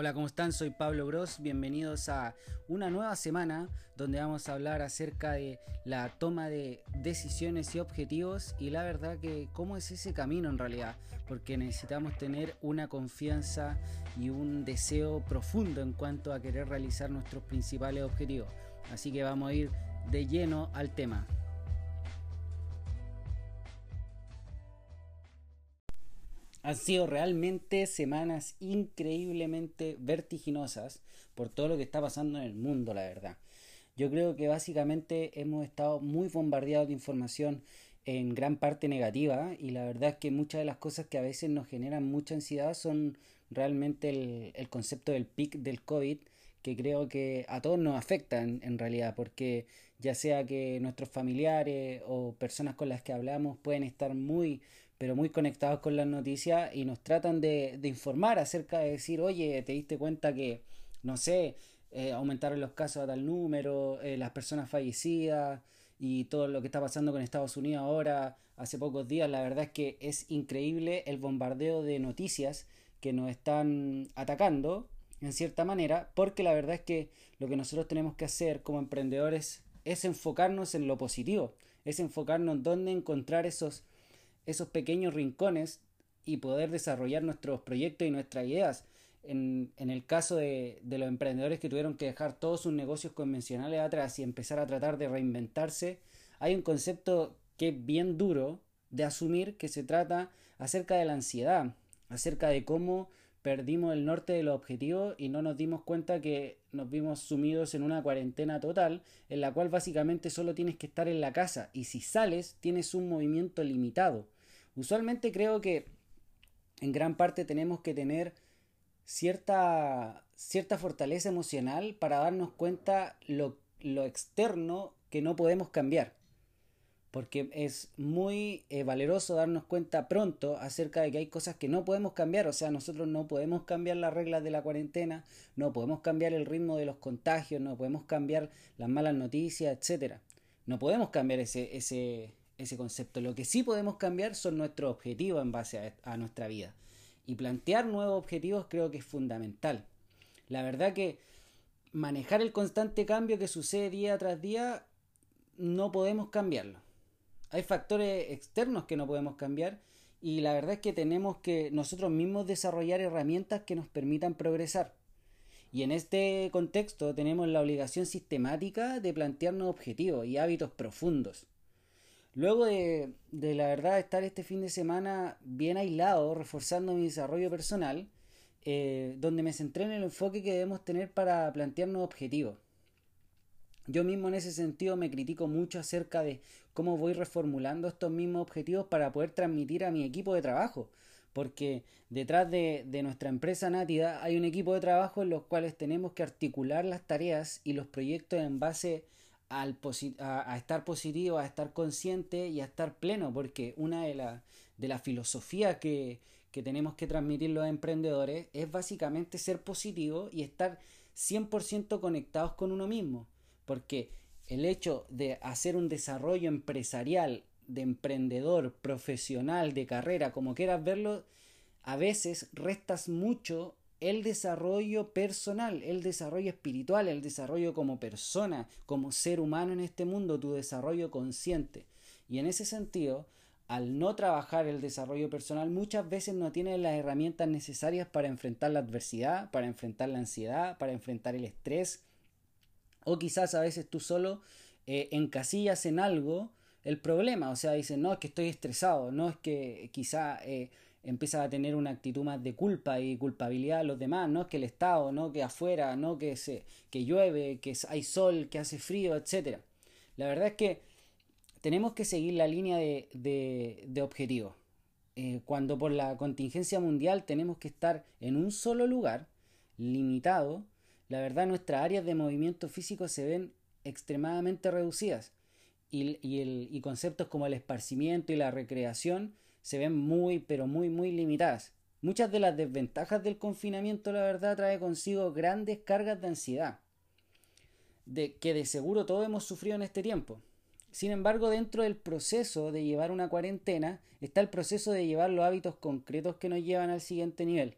Hola, ¿cómo están? Soy Pablo Gross. Bienvenidos a una nueva semana donde vamos a hablar acerca de la toma de decisiones y objetivos y la verdad que cómo es ese camino en realidad, porque necesitamos tener una confianza y un deseo profundo en cuanto a querer realizar nuestros principales objetivos. Así que vamos a ir de lleno al tema. Han sido realmente semanas increíblemente vertiginosas por todo lo que está pasando en el mundo, la verdad. Yo creo que básicamente hemos estado muy bombardeados de información en gran parte negativa y la verdad es que muchas de las cosas que a veces nos generan mucha ansiedad son realmente el, concepto del pic del COVID que creo que a todos nos afectan en realidad, porque ya sea que nuestros familiares o personas con las que hablamos pueden estar muy, pero muy conectados con las noticias y nos tratan de, informar acerca de decir, oye, te diste cuenta que, no sé, eh, aumentaron los casos a tal número, eh, las personas fallecidas y todo lo que está pasando con Estados Unidos ahora, hace pocos días, la verdad es que es increíble el bombardeo de noticias que nos están atacando en cierta manera, porque la verdad es que lo que nosotros tenemos que hacer como emprendedores es enfocarnos en lo positivo, es enfocarnos en dónde encontrar esos, esos pequeños rincones y poder desarrollar nuestros proyectos y nuestras ideas. En, en el caso de, de, los emprendedores que tuvieron que dejar todos sus negocios convencionales atrás y empezar a tratar de reinventarse, hay un concepto que es bien duro de asumir que se trata acerca de la ansiedad, acerca de cómo perdimos el norte de los objetivos y no nos dimos cuenta que nos vimos sumidos en una cuarentena total en la cual básicamente solo tienes que estar en la casa y si sales tienes un movimiento limitado. Usualmente creo que en gran parte tenemos que tener cierta, cierta fortaleza emocional para darnos cuenta lo, lo externo que no podemos cambiar porque es muy eh, valeroso darnos cuenta pronto acerca de que hay cosas que no podemos cambiar, o sea, nosotros no podemos cambiar las reglas de la cuarentena, no podemos cambiar el ritmo de los contagios, no podemos cambiar las malas noticias, etcétera. No podemos cambiar ese, ese, ese concepto. Lo que sí podemos cambiar son nuestros objetivos en base a, a nuestra vida. Y plantear nuevos objetivos creo que es fundamental. La verdad que manejar el constante cambio que sucede día tras día no podemos cambiarlo hay factores externos que no podemos cambiar y la verdad es que tenemos que nosotros mismos desarrollar herramientas que nos permitan progresar. Y en este contexto tenemos la obligación sistemática de plantearnos objetivos y hábitos profundos. Luego de, de la verdad estar este fin de semana bien aislado, reforzando mi desarrollo personal, eh, donde me centré en el enfoque que debemos tener para plantearnos objetivos. Yo mismo en ese sentido me critico mucho acerca de cómo voy reformulando estos mismos objetivos para poder transmitir a mi equipo de trabajo. Porque detrás de, nuestra empresa Nátida hay un equipo de trabajo en los cuales tenemos que articular las tareas y los proyectos en base al a, estar positivo, a estar consciente y a estar pleno. Porque una de las de la filosofías que, que tenemos que transmitir los emprendedores es básicamente ser positivo y estar 100% conectados con uno mismo porque el hecho de hacer un desarrollo empresarial, de emprendedor, profesional, de carrera, como quieras verlo, a veces restas mucho el desarrollo personal, el desarrollo espiritual, el desarrollo como persona, como ser humano en este mundo, tu desarrollo consciente. Y en ese sentido, al no trabajar el desarrollo personal, muchas veces no tienes las herramientas necesarias para enfrentar la adversidad, para enfrentar la ansiedad, para enfrentar el estrés, o quizás a veces tú solo eh, encasillas en algo el problema, o sea, dices, no, es que estoy estresado, no es que quizá eh, empiezas a tener una actitud más de culpa y culpabilidad a los demás, no es que el Estado, no que afuera, no que, se, que llueve, que hay sol, que hace frío, etc. La verdad es que tenemos que seguir la línea de, de, de objetivo. Eh, cuando por la contingencia mundial tenemos que estar en un solo lugar, limitado, la verdad nuestras áreas de movimiento físico se ven extremadamente reducidas y, el, y conceptos como el esparcimiento y la recreación se ven muy pero muy muy limitadas. Muchas de las desventajas del confinamiento la verdad trae consigo grandes cargas de ansiedad, de que de seguro todos hemos sufrido en este tiempo. Sin embargo, dentro del proceso de llevar una cuarentena está el proceso de llevar los hábitos concretos que nos llevan al siguiente nivel.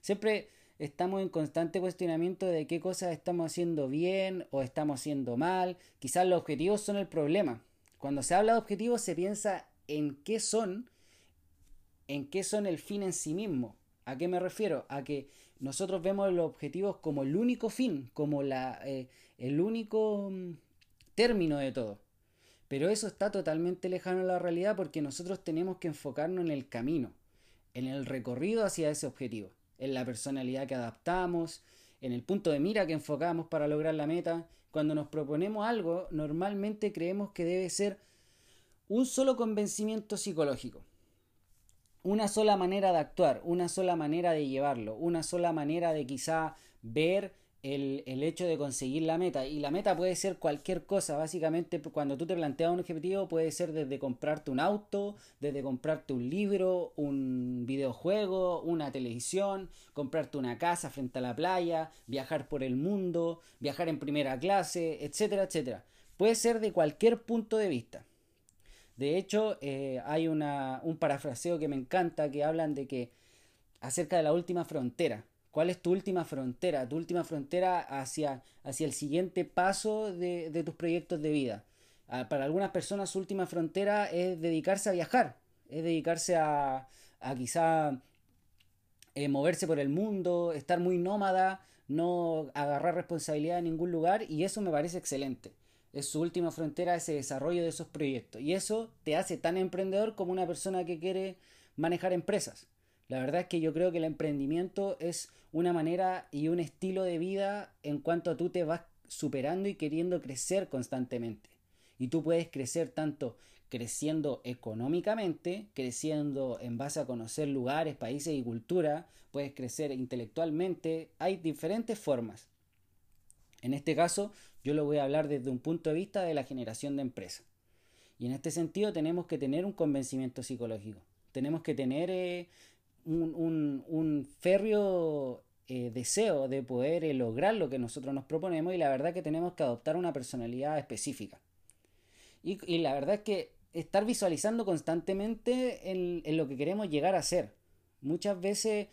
Siempre estamos en constante cuestionamiento de qué cosas estamos haciendo bien o estamos haciendo mal. Quizás los objetivos son el problema. Cuando se habla de objetivos se piensa en qué son, en qué son el fin en sí mismo. ¿A qué me refiero? A que nosotros vemos los objetivos como el único fin, como la, eh, el único mm, término de todo. Pero eso está totalmente lejano a la realidad porque nosotros tenemos que enfocarnos en el camino, en el recorrido hacia ese objetivo, en la personalidad que adaptamos, en el punto de mira que enfocamos para lograr la meta. Cuando nos proponemos algo, normalmente creemos que debe ser un solo convencimiento psicológico, una sola manera de actuar, una sola manera de llevarlo, una sola manera de quizá ver el, hecho de conseguir la meta. Y la meta puede ser cualquier cosa. Básicamente, cuando tú te planteas un objetivo, puede ser desde comprarte un auto, desde comprarte un libro, un videojuego, una televisión, comprarte una casa frente a la playa, viajar por el mundo, viajar en primera clase, etcétera, etcétera. Puede ser de cualquier punto de vista. De hecho, eh, hay una, un parafraseo que me encanta que hablan de que acerca de la última frontera. ¿Cuál es tu última frontera? Tu última frontera hacia, hacia el siguiente paso de, tus proyectos de vida. Ah, para algunas personas su última frontera es dedicarse a viajar, es dedicarse a, a quizá eh, moverse por el mundo, estar muy nómada, no agarrar responsabilidad en ningún lugar y eso me parece excelente. Es su última frontera ese desarrollo de esos proyectos y eso te hace tan emprendedor como una persona que quiere manejar empresas. La verdad es que yo creo que el emprendimiento es una manera y un estilo de vida en cuanto a tú te vas superando y queriendo crecer constantemente. Y tú puedes crecer tanto creciendo económicamente, creciendo en base a conocer lugares, países y cultura, puedes crecer intelectualmente, hay diferentes formas. En este caso, yo lo voy a hablar desde un punto de vista de la generación de empresas. Y en este sentido tenemos que tener un convencimiento psicológico. Tenemos que tener eh, un, férreo eh, deseo de poder eh, lograr lo que nosotros nos proponemos y la verdad que tenemos que adoptar una personalidad específica. Y, la verdad es que estar visualizando constantemente en, en, lo que queremos llegar a ser. Muchas veces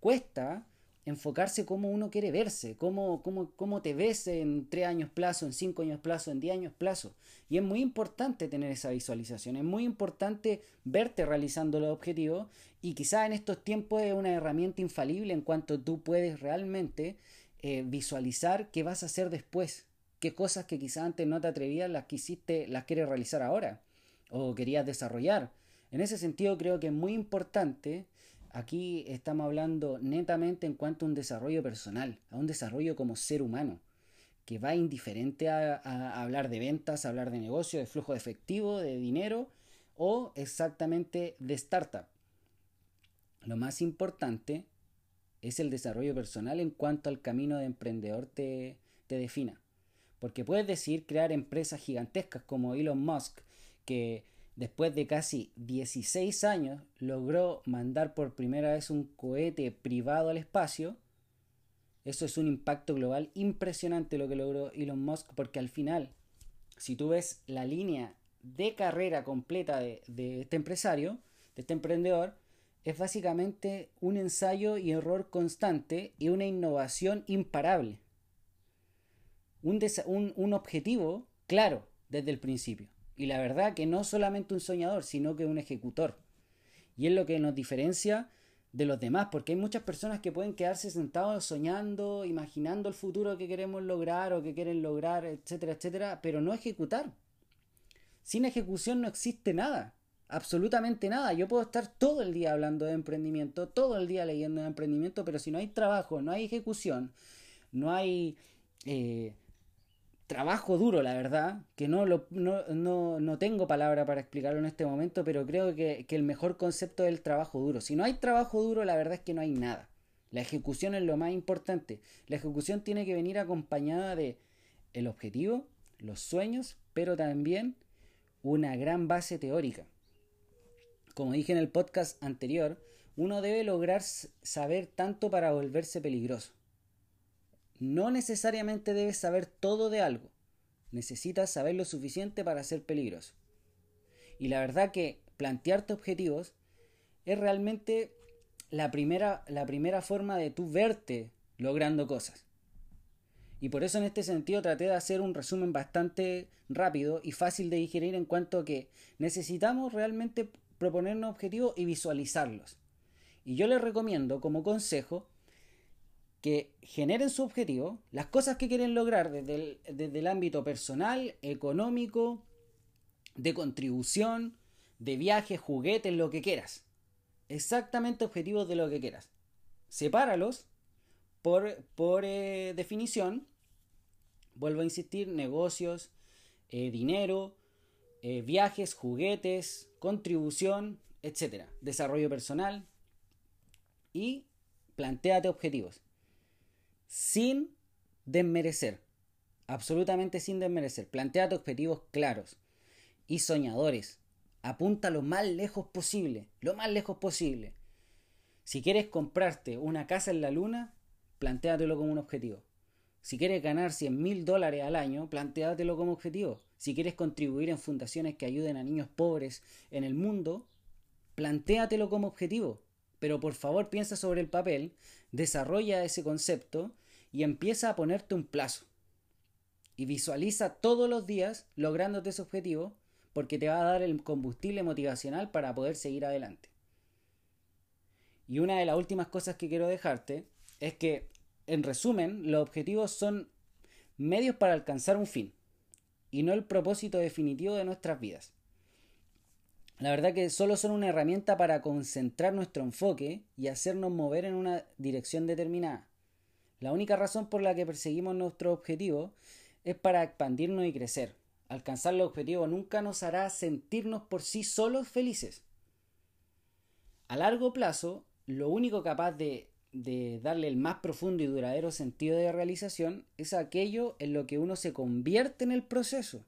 cuesta enfocarse cómo uno quiere verse, cómo, cómo, cómo te ves en tres años plazo, en cinco años plazo, en diez años plazo. Y es muy importante tener esa visualización, es muy importante verte realizando los objetivos y quizás en estos tiempos es una herramienta infalible en cuanto tú puedes realmente eh, visualizar qué vas a hacer después, qué cosas que quizás antes no te atrevías, las que las quieres realizar ahora o querías desarrollar. En ese sentido creo que es muy importante Aquí estamos hablando netamente en cuanto a un desarrollo personal, a un desarrollo como ser humano, que va indiferente a, hablar de ventas, a hablar de negocio, de flujo de efectivo, de dinero o exactamente de startup. Lo más importante es el desarrollo personal en cuanto al camino de emprendedor te, te defina. Porque puedes decir crear empresas gigantescas como Elon Musk, que después de casi 16 años, logró mandar por primera vez un cohete privado al espacio. Eso es un impacto global impresionante lo que logró Elon Musk, porque al final, si tú ves la línea de carrera completa de, este empresario, de este emprendedor, es básicamente un ensayo y error constante y una innovación imparable. un objetivo claro desde el principio. Y la verdad que no solamente un soñador, sino que un ejecutor. Y es lo que nos diferencia de los demás, porque hay muchas personas que pueden quedarse sentados soñando, imaginando el futuro que queremos lograr o que quieren lograr, etcétera, etcétera, pero no ejecutar. Sin ejecución no existe nada, absolutamente nada. Yo puedo estar todo el día hablando de emprendimiento, todo el día leyendo de emprendimiento, pero si no hay trabajo, no hay ejecución, no hay eh, trabajo duro, la verdad, que no, lo, no, no, no, tengo palabra para explicarlo en este momento, pero creo que, que, el mejor concepto es el trabajo duro. Si no hay trabajo duro, la verdad es que no hay nada. La ejecución es lo más importante. La ejecución tiene que venir acompañada de el objetivo, los sueños, pero también una gran base teórica. Como dije en el podcast anterior, uno debe lograr saber tanto para volverse peligroso. No necesariamente debes saber todo de algo. Necesitas saber lo suficiente para ser peligroso. Y la verdad que plantearte objetivos es realmente la primera, la primera forma de tú verte logrando cosas. Y por eso en este sentido traté de hacer un resumen bastante rápido y fácil de digerir en cuanto a que necesitamos realmente proponernos objetivos y visualizarlos. Y yo les recomiendo como consejo que generen su objetivo, las cosas que quieren lograr desde el, ámbito personal, económico, de contribución, de viajes, juguetes, lo que quieras. Exactamente objetivos de lo que quieras. Sepáralos por, por eh, definición. Vuelvo a insistir, negocios, eh, dinero, eh, viajes, juguetes, contribución, etc. Desarrollo personal. Y planteate objetivos sin desmerecer. Absolutamente sin desmerecer. Plantea objetivos claros y soñadores. Apunta lo más lejos posible. Lo más lejos posible. Si quieres comprarte una casa en la luna, plantéatelo como un objetivo. Si quieres ganar 100 mil dólares al año, plantéatelo como objetivo. Si quieres contribuir en fundaciones que ayuden a niños pobres en el mundo, plantéatelo como objetivo. Pero por favor piensa sobre el papel, desarrolla ese concepto y empieza a ponerte un plazo. Y visualiza todos los días lográndote ese objetivo porque te va a dar el combustible motivacional para poder seguir adelante. Y una de las últimas cosas que quiero dejarte es que, en resumen, los objetivos son medios para alcanzar un fin y no el propósito definitivo de nuestras vidas. La verdad que solo son una herramienta para concentrar nuestro enfoque y hacernos mover en una dirección determinada. La única razón por la que perseguimos nuestro objetivo es para expandirnos y crecer. Alcanzar el objetivo nunca nos hará sentirnos por sí solos felices. A largo plazo, lo único capaz de, de darle el más profundo y duradero sentido de realización es aquello en lo que uno se convierte en el proceso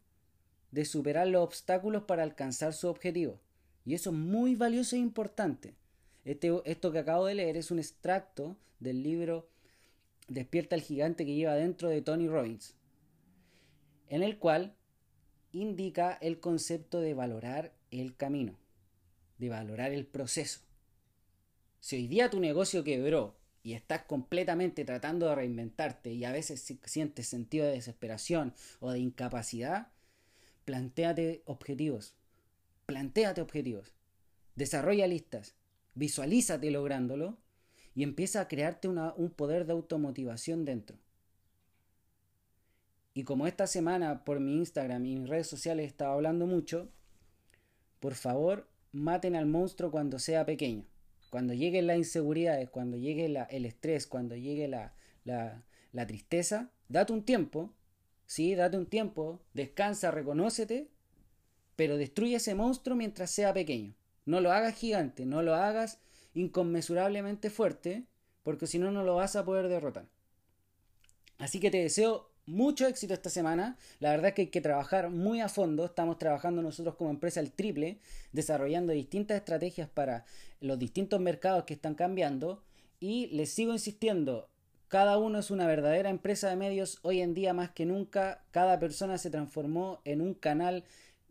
de superar los obstáculos para alcanzar su objetivo. Y eso es muy valioso e importante. Este, esto que acabo de leer es un extracto del libro despierta el gigante que lleva dentro de Tony Robbins, en el cual indica el concepto de valorar el camino, de valorar el proceso. Si hoy día tu negocio quebró y estás completamente tratando de reinventarte y a veces sientes sentido de desesperación o de incapacidad, plantéate objetivos. Plantéate objetivos. Desarrolla listas. Visualízate lográndolo y empieza a crearte un poder de automotivación dentro. Y como esta semana por mi Instagram y mis redes sociales estaba hablando mucho, por favor maten al monstruo cuando sea pequeño. Cuando lleguen las inseguridades, cuando llegue el estrés, cuando llegue la, la tristeza, date un tiempo, sí, date un tiempo, descansa, reconócete, pero destruye ese monstruo mientras sea pequeño. No lo hagas gigante, no lo hagas inconmensurablemente fuerte, porque si no, no lo vas a poder derrotar. Así que te deseo mucho éxito esta semana. La verdad es que hay que trabajar muy a fondo. Estamos trabajando nosotros como empresa el triple, desarrollando distintas estrategias para los distintos mercados que están cambiando. Y les sigo insistiendo, cada uno es una verdadera empresa de medios. Hoy en día más que nunca, cada persona se transformó en un canal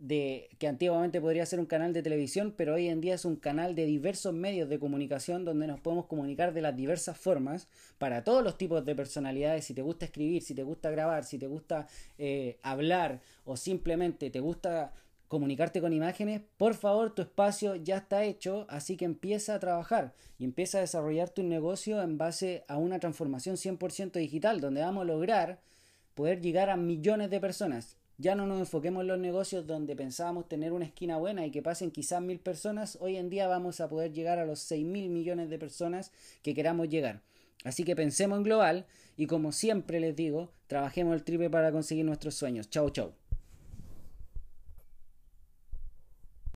de que antiguamente podría ser un canal de televisión, pero hoy en día es un canal de diversos medios de comunicación donde nos podemos comunicar de las diversas formas para todos los tipos de personalidades. Si te gusta escribir, si te gusta grabar, si te gusta eh, hablar o simplemente te gusta comunicarte con imágenes, por favor tu espacio ya está hecho, así que empieza a trabajar y empieza a desarrollar tu negocio en base a una transformación 100% digital, donde vamos a lograr poder llegar a millones de personas ya no nos enfoquemos en los negocios donde pensábamos tener una esquina buena y que pasen quizás mil personas. Hoy en día vamos a poder llegar a los 6 mil millones de personas que queramos llegar. Así que pensemos en global y como siempre les digo, trabajemos el triple para conseguir nuestros sueños. Chau, chau.